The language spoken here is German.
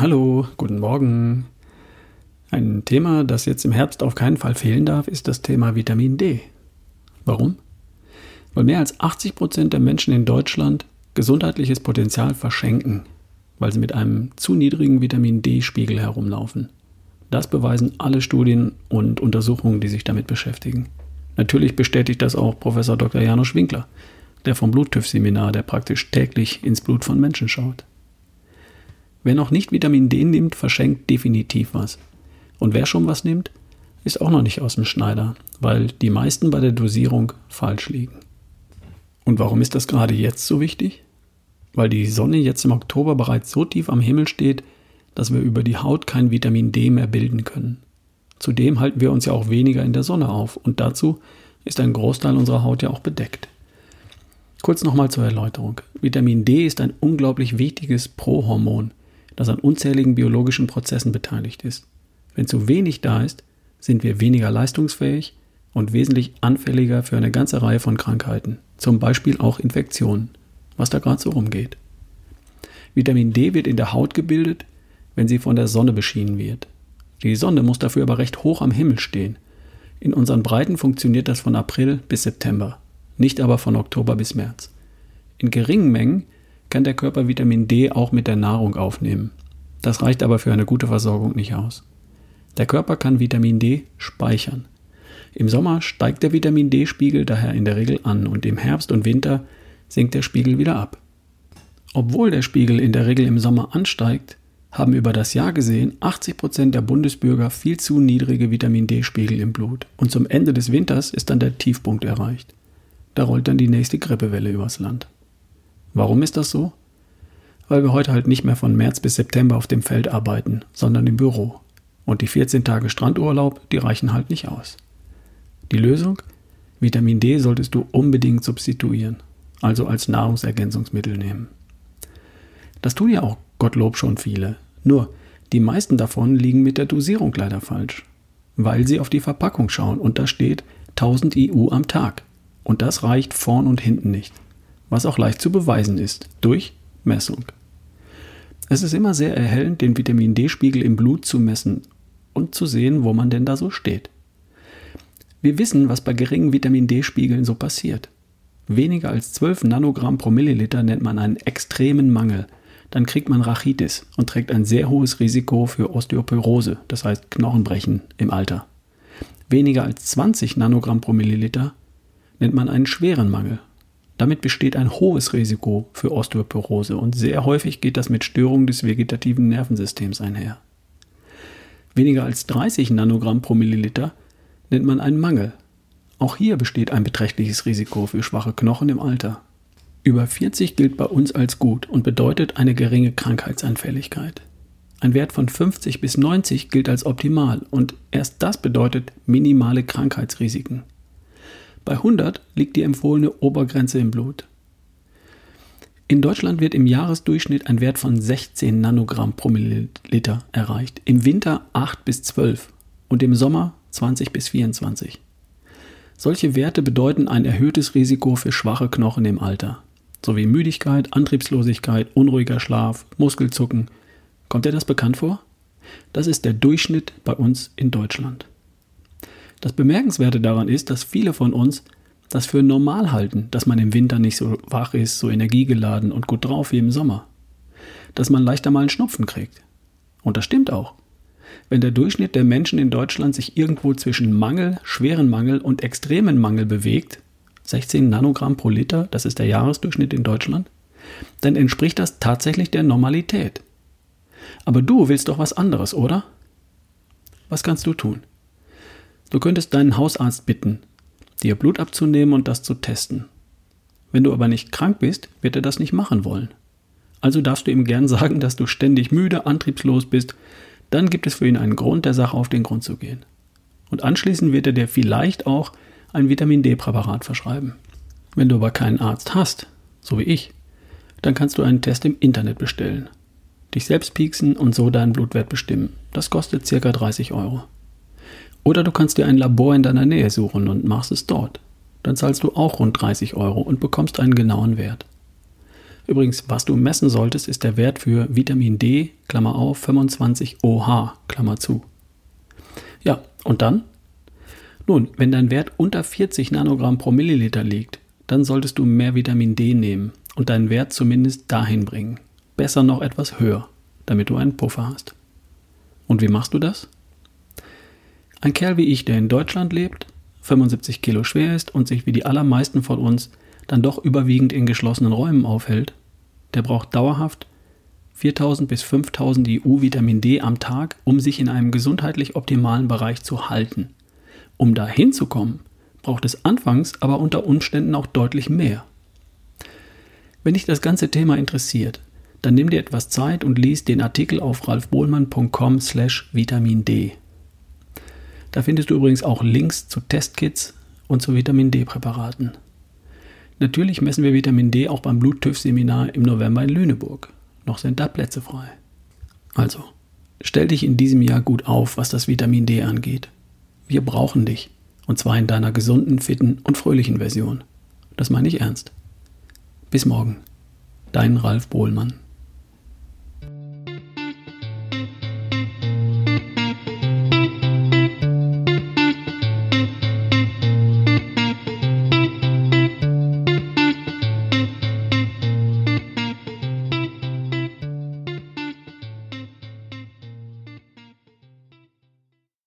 Hallo, guten Morgen. Ein Thema, das jetzt im Herbst auf keinen Fall fehlen darf, ist das Thema Vitamin D. Warum? Weil mehr als 80 Prozent der Menschen in Deutschland gesundheitliches Potenzial verschenken, weil sie mit einem zu niedrigen Vitamin D-Spiegel herumlaufen. Das beweisen alle Studien und Untersuchungen, die sich damit beschäftigen. Natürlich bestätigt das auch Professor Dr. Janusz Winkler, der vom Bluttüff-Seminar, der praktisch täglich ins Blut von Menschen schaut. Wer noch nicht Vitamin D nimmt, verschenkt definitiv was. Und wer schon was nimmt, ist auch noch nicht aus dem Schneider, weil die meisten bei der Dosierung falsch liegen. Und warum ist das gerade jetzt so wichtig? Weil die Sonne jetzt im Oktober bereits so tief am Himmel steht, dass wir über die Haut kein Vitamin D mehr bilden können. Zudem halten wir uns ja auch weniger in der Sonne auf und dazu ist ein Großteil unserer Haut ja auch bedeckt. Kurz nochmal zur Erläuterung. Vitamin D ist ein unglaublich wichtiges Prohormon, das an unzähligen biologischen Prozessen beteiligt ist. Wenn zu wenig da ist, sind wir weniger leistungsfähig und wesentlich anfälliger für eine ganze Reihe von Krankheiten, zum Beispiel auch Infektionen, was da gerade so rumgeht. Vitamin D wird in der Haut gebildet, wenn sie von der Sonne beschienen wird. Die Sonne muss dafür aber recht hoch am Himmel stehen. In unseren Breiten funktioniert das von April bis September, nicht aber von Oktober bis März. In geringen Mengen kann der Körper Vitamin D auch mit der Nahrung aufnehmen. Das reicht aber für eine gute Versorgung nicht aus. Der Körper kann Vitamin D speichern. Im Sommer steigt der Vitamin D-Spiegel daher in der Regel an und im Herbst und Winter sinkt der Spiegel wieder ab. Obwohl der Spiegel in der Regel im Sommer ansteigt, haben über das Jahr gesehen 80 Prozent der Bundesbürger viel zu niedrige Vitamin D-Spiegel im Blut und zum Ende des Winters ist dann der Tiefpunkt erreicht. Da rollt dann die nächste Grippewelle übers Land. Warum ist das so? Weil wir heute halt nicht mehr von März bis September auf dem Feld arbeiten, sondern im Büro. Und die 14 Tage Strandurlaub, die reichen halt nicht aus. Die Lösung? Vitamin D solltest du unbedingt substituieren, also als Nahrungsergänzungsmittel nehmen. Das tun ja auch Gottlob schon viele. Nur, die meisten davon liegen mit der Dosierung leider falsch, weil sie auf die Verpackung schauen und da steht 1000 IU am Tag. Und das reicht vorn und hinten nicht was auch leicht zu beweisen ist durch Messung. Es ist immer sehr erhellend, den Vitamin D-Spiegel im Blut zu messen und zu sehen, wo man denn da so steht. Wir wissen, was bei geringen Vitamin D-Spiegeln so passiert. Weniger als 12 Nanogramm pro Milliliter nennt man einen extremen Mangel. Dann kriegt man Rachitis und trägt ein sehr hohes Risiko für Osteoporose, das heißt Knochenbrechen im Alter. Weniger als 20 Nanogramm pro Milliliter nennt man einen schweren Mangel damit besteht ein hohes Risiko für Osteoporose und sehr häufig geht das mit Störungen des vegetativen Nervensystems einher. Weniger als 30 Nanogramm pro Milliliter nennt man einen Mangel. Auch hier besteht ein beträchtliches Risiko für schwache Knochen im Alter. Über 40 gilt bei uns als gut und bedeutet eine geringe Krankheitsanfälligkeit. Ein Wert von 50 bis 90 gilt als optimal und erst das bedeutet minimale Krankheitsrisiken. Bei 100 liegt die empfohlene Obergrenze im Blut. In Deutschland wird im Jahresdurchschnitt ein Wert von 16 Nanogramm pro Milliliter erreicht, im Winter 8 bis 12 und im Sommer 20 bis 24. Solche Werte bedeuten ein erhöhtes Risiko für schwache Knochen im Alter, sowie Müdigkeit, Antriebslosigkeit, unruhiger Schlaf, Muskelzucken. Kommt dir das bekannt vor? Das ist der Durchschnitt bei uns in Deutschland. Das Bemerkenswerte daran ist, dass viele von uns das für normal halten, dass man im Winter nicht so wach ist, so energiegeladen und gut drauf wie im Sommer. Dass man leichter mal einen Schnupfen kriegt. Und das stimmt auch. Wenn der Durchschnitt der Menschen in Deutschland sich irgendwo zwischen Mangel, schweren Mangel und extremen Mangel bewegt, 16 Nanogramm pro Liter, das ist der Jahresdurchschnitt in Deutschland, dann entspricht das tatsächlich der Normalität. Aber du willst doch was anderes, oder? Was kannst du tun? Du könntest deinen Hausarzt bitten, dir Blut abzunehmen und das zu testen. Wenn du aber nicht krank bist, wird er das nicht machen wollen. Also darfst du ihm gern sagen, dass du ständig müde, antriebslos bist, dann gibt es für ihn einen Grund, der Sache auf den Grund zu gehen. Und anschließend wird er dir vielleicht auch ein Vitamin D-Präparat verschreiben. Wenn du aber keinen Arzt hast, so wie ich, dann kannst du einen Test im Internet bestellen. Dich selbst pieksen und so deinen Blutwert bestimmen. Das kostet ca. 30 Euro. Oder du kannst dir ein Labor in deiner Nähe suchen und machst es dort. Dann zahlst du auch rund 30 Euro und bekommst einen genauen Wert. Übrigens, was du messen solltest, ist der Wert für Vitamin D, Klammer auf, 25 OH, Klammer zu. Ja, und dann? Nun, wenn dein Wert unter 40 Nanogramm pro Milliliter liegt, dann solltest du mehr Vitamin D nehmen und deinen Wert zumindest dahin bringen. Besser noch etwas höher, damit du einen Puffer hast. Und wie machst du das? Ein Kerl wie ich, der in Deutschland lebt, 75 Kilo schwer ist und sich wie die allermeisten von uns dann doch überwiegend in geschlossenen Räumen aufhält, der braucht dauerhaft 4000 bis 5000 IU Vitamin D am Tag, um sich in einem gesundheitlich optimalen Bereich zu halten. Um dahin zu kommen, braucht es anfangs aber unter Umständen auch deutlich mehr. Wenn dich das ganze Thema interessiert, dann nimm dir etwas Zeit und lies den Artikel auf ralfbohlmann.com slash Vitamin D. Da findest du übrigens auch Links zu Testkits und zu Vitamin D-Präparaten. Natürlich messen wir Vitamin D auch beim Bluttüff-Seminar im November in Lüneburg. Noch sind da Plätze frei. Also, stell dich in diesem Jahr gut auf, was das Vitamin D angeht. Wir brauchen dich. Und zwar in deiner gesunden, fitten und fröhlichen Version. Das meine ich ernst. Bis morgen. Dein Ralf Bohlmann.